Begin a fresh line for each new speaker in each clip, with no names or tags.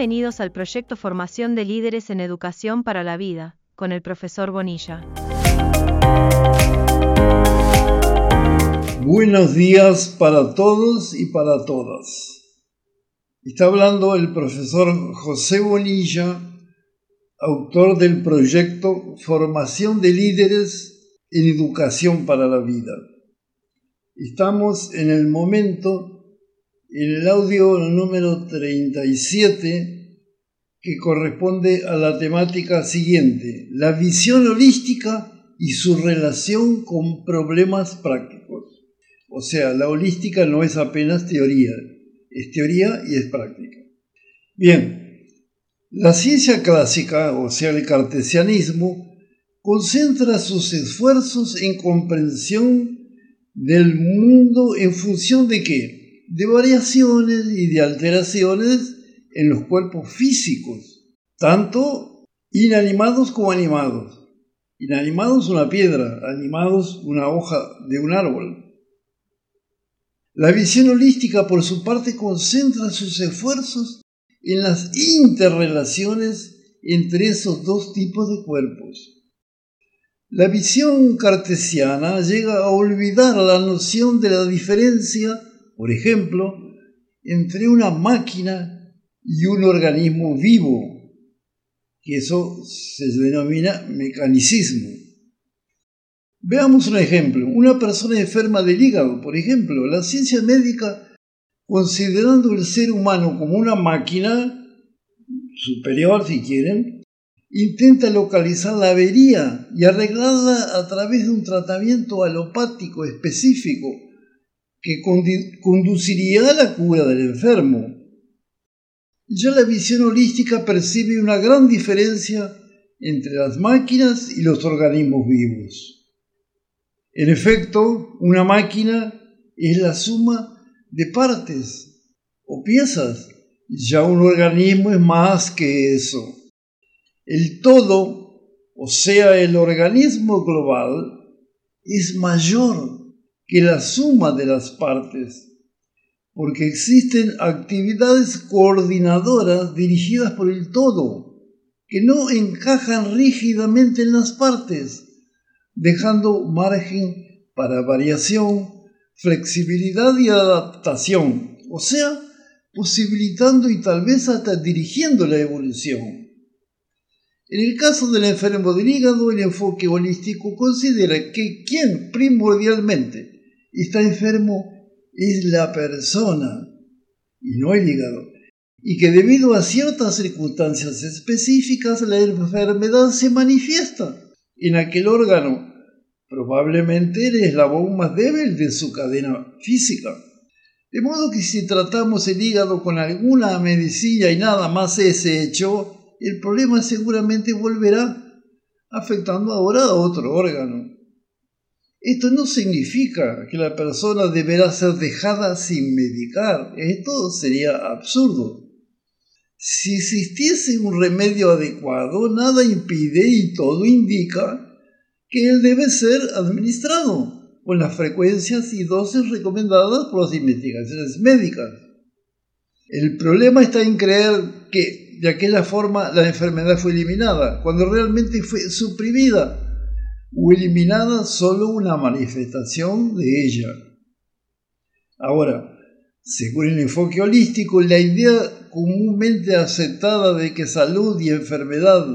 Bienvenidos al proyecto Formación de Líderes en Educación para la Vida, con el profesor Bonilla.
Buenos días para todos y para todas. Está hablando el profesor José Bonilla, autor del proyecto Formación de Líderes en Educación para la Vida. Estamos en el momento en el audio número 37 que corresponde a la temática siguiente, la visión holística y su relación con problemas prácticos. O sea, la holística no es apenas teoría, es teoría y es práctica. Bien, la ciencia clásica, o sea, el cartesianismo, concentra sus esfuerzos en comprensión del mundo en función de qué? De variaciones y de alteraciones en los cuerpos físicos, tanto inanimados como animados. Inanimados una piedra, animados una hoja de un árbol. La visión holística, por su parte, concentra sus esfuerzos en las interrelaciones entre esos dos tipos de cuerpos. La visión cartesiana llega a olvidar la noción de la diferencia por ejemplo, entre una máquina y un organismo vivo, que eso se denomina mecanicismo. Veamos un ejemplo. Una persona enferma del hígado, por ejemplo, la ciencia médica, considerando el ser humano como una máquina superior, si quieren, intenta localizar la avería y arreglarla a través de un tratamiento alopático específico que conduciría a la cura del enfermo. Ya la visión holística percibe una gran diferencia entre las máquinas y los organismos vivos. En efecto, una máquina es la suma de partes o piezas. Ya un organismo es más que eso. El todo, o sea, el organismo global, es mayor que la suma de las partes, porque existen actividades coordinadoras dirigidas por el todo, que no encajan rígidamente en las partes, dejando margen para variación, flexibilidad y adaptación, o sea, posibilitando y tal vez hasta dirigiendo la evolución. En el caso del enfermo del hígado, el enfoque holístico considera que quien primordialmente está enfermo es la persona y no el hígado. Y que debido a ciertas circunstancias específicas la enfermedad se manifiesta en aquel órgano. Probablemente el eslabón más débil de su cadena física. De modo que si tratamos el hígado con alguna medicina y nada más ese hecho, el problema seguramente volverá, afectando ahora a otro órgano. Esto no significa que la persona deberá ser dejada sin medicar. Esto sería absurdo. Si existiese un remedio adecuado, nada impide y todo indica que él debe ser administrado con las frecuencias y dosis recomendadas por las investigaciones médicas. El problema está en creer que de aquella forma la enfermedad fue eliminada, cuando realmente fue suprimida o eliminada solo una manifestación de ella. Ahora, según el enfoque holístico, la idea comúnmente aceptada de que salud y enfermedad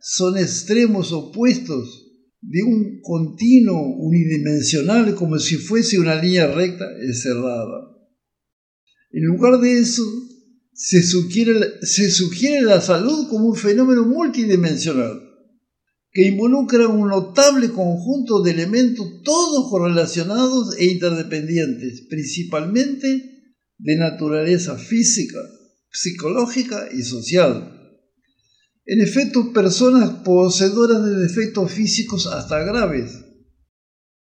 son extremos opuestos de un continuo unidimensional como si fuese una línea recta es cerrada. En lugar de eso, se sugiere, se sugiere la salud como un fenómeno multidimensional que involucra un notable conjunto de elementos todos correlacionados e interdependientes, principalmente de naturaleza física, psicológica y social. En efecto, personas poseedoras de defectos físicos hasta graves.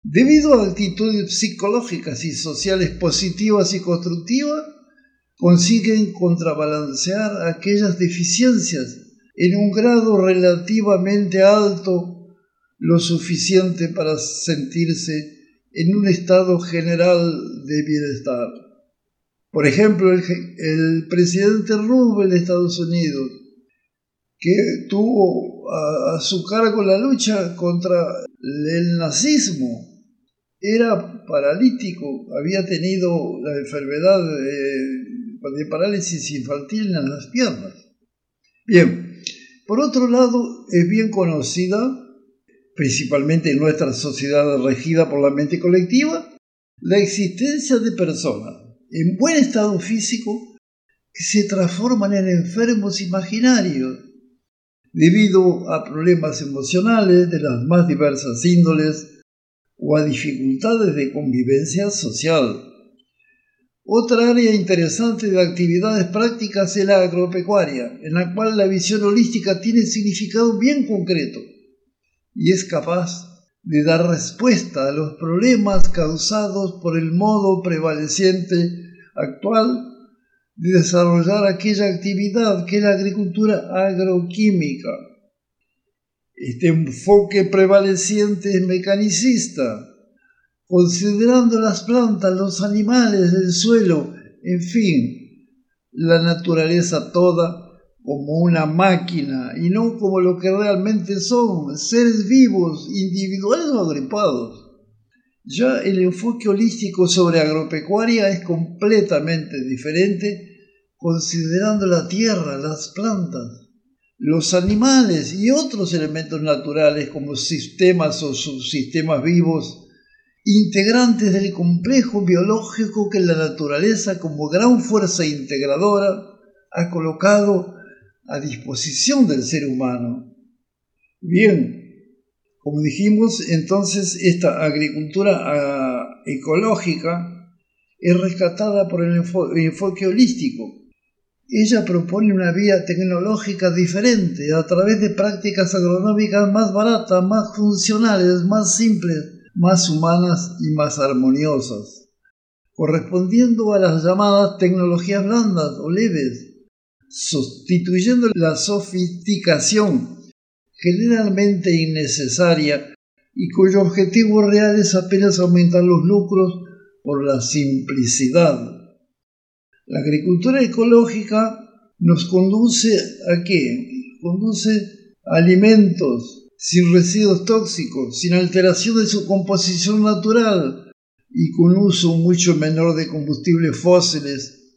Debido a actitudes psicológicas y sociales positivas y constructivas, consiguen contrabalancear aquellas deficiencias en un grado relativamente alto, lo suficiente para sentirse en un estado general de bienestar. Por ejemplo, el, presidente Roosevelt de Estados Unidos, que tuvo a, su cargo la lucha contra el nazismo, era paralítico, había tenido la enfermedad de, parálisis infantil en las piernas. Bien, por otro lado, es bien conocida, principalmente en nuestra sociedad regida por la mente colectiva, la existencia de personas en buen estado físico que se transforman en enfermos imaginarios debido a problemas emocionales de las más diversas índoles o a dificultades de convivencia social. Otra área interesante de actividades prácticas es la agropecuaria, en la cual la visión holística tiene significado bien concreto y es capaz de dar respuesta a los problemas causados por el modo prevaleciente actual de desarrollar aquella actividad que es la agricultura agroquímica. Este enfoque prevaleciente es mecanicista, considerando las plantas, los animales, el suelo, en fin, la naturaleza toda como una máquina y no como lo que realmente son, seres vivos, individuales o agrupados. Ya el enfoque holístico sobre agropecuaria es completamente diferente considerando la tierra, las plantas, los animales y otros elementos naturales como sistemas o subsistemas vivos integrantes del complejo biológico que la naturaleza como gran fuerza integradora ha colocado a disposición del ser humano. Bien, como dijimos, entonces esta agricultura ah, ecológica es rescatada por el enfoque holístico. Ella propone una vía tecnológica diferente a través de prácticas agronómicas más baratas, más funcionales, más simples, más humanas y más armoniosas, correspondiendo a las llamadas tecnologías blandas o leves, sustituyendo la sofisticación generalmente innecesaria y cuyo objetivo real es apenas aumentar los lucros por la simplicidad. La agricultura ecológica nos conduce a qué? Conduce alimentos sin residuos tóxicos, sin alteración de su composición natural y con uso mucho menor de combustibles fósiles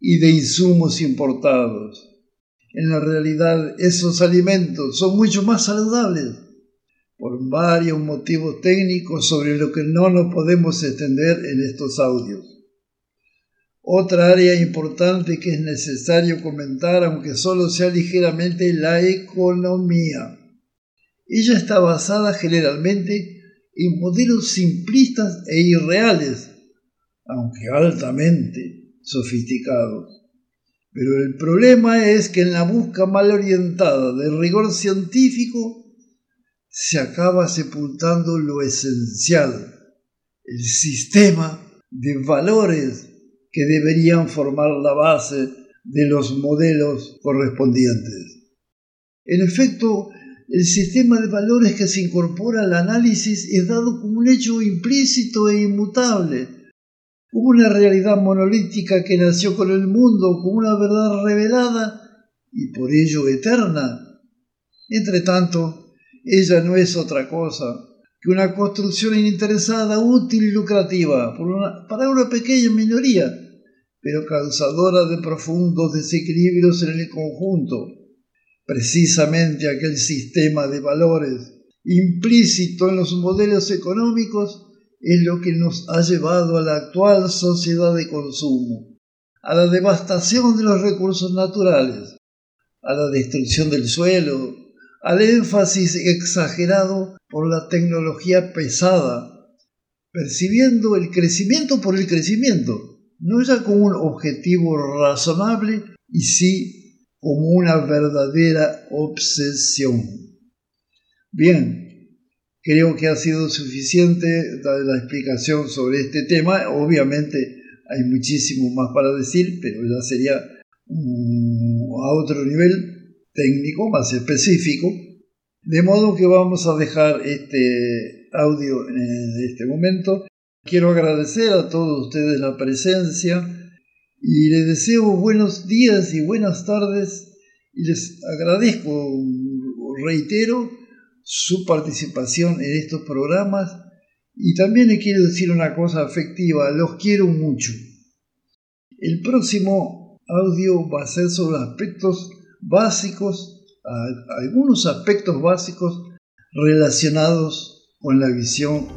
y de insumos importados. En la realidad esos alimentos son mucho más saludables por varios motivos técnicos sobre lo que no nos podemos extender en estos audios. Otra área importante que es necesario comentar, aunque solo sea ligeramente, la economía. Ella está basada generalmente en modelos simplistas e irreales, aunque altamente sofisticados. Pero el problema es que en la busca mal orientada del rigor científico se acaba sepultando lo esencial, el sistema de valores que deberían formar la base de los modelos correspondientes. En efecto, el sistema de valores que se incorpora al análisis es dado como un hecho implícito e inmutable, Hubo una realidad monolítica que nació con el mundo como una verdad revelada y por ello eterna. Entre tanto, ella no es otra cosa que una construcción ininteresada, útil y lucrativa para una pequeña minoría, pero causadora de profundos desequilibrios en el conjunto. Precisamente aquel sistema de valores implícito en los modelos económicos es lo que nos ha llevado a la actual sociedad de consumo, a la devastación de los recursos naturales, a la destrucción del suelo, al énfasis exagerado por la tecnología pesada, percibiendo el crecimiento por el crecimiento, no ya como un objetivo razonable y sí como una verdadera obsesión. Bien, Creo que ha sido suficiente la explicación sobre este tema. Obviamente hay muchísimo más para decir, pero ya sería a otro nivel técnico, más específico. De modo que vamos a dejar este audio en este momento. Quiero agradecer a todos ustedes la presencia Y les deseo buenos días y buenas tardes y les agradezco, reitero, su participación en estos programas y también les quiero decir una cosa afectiva, los quiero mucho. El próximo audio va a ser sobre aspectos básicos, algunos aspectos básicos relacionados con la visión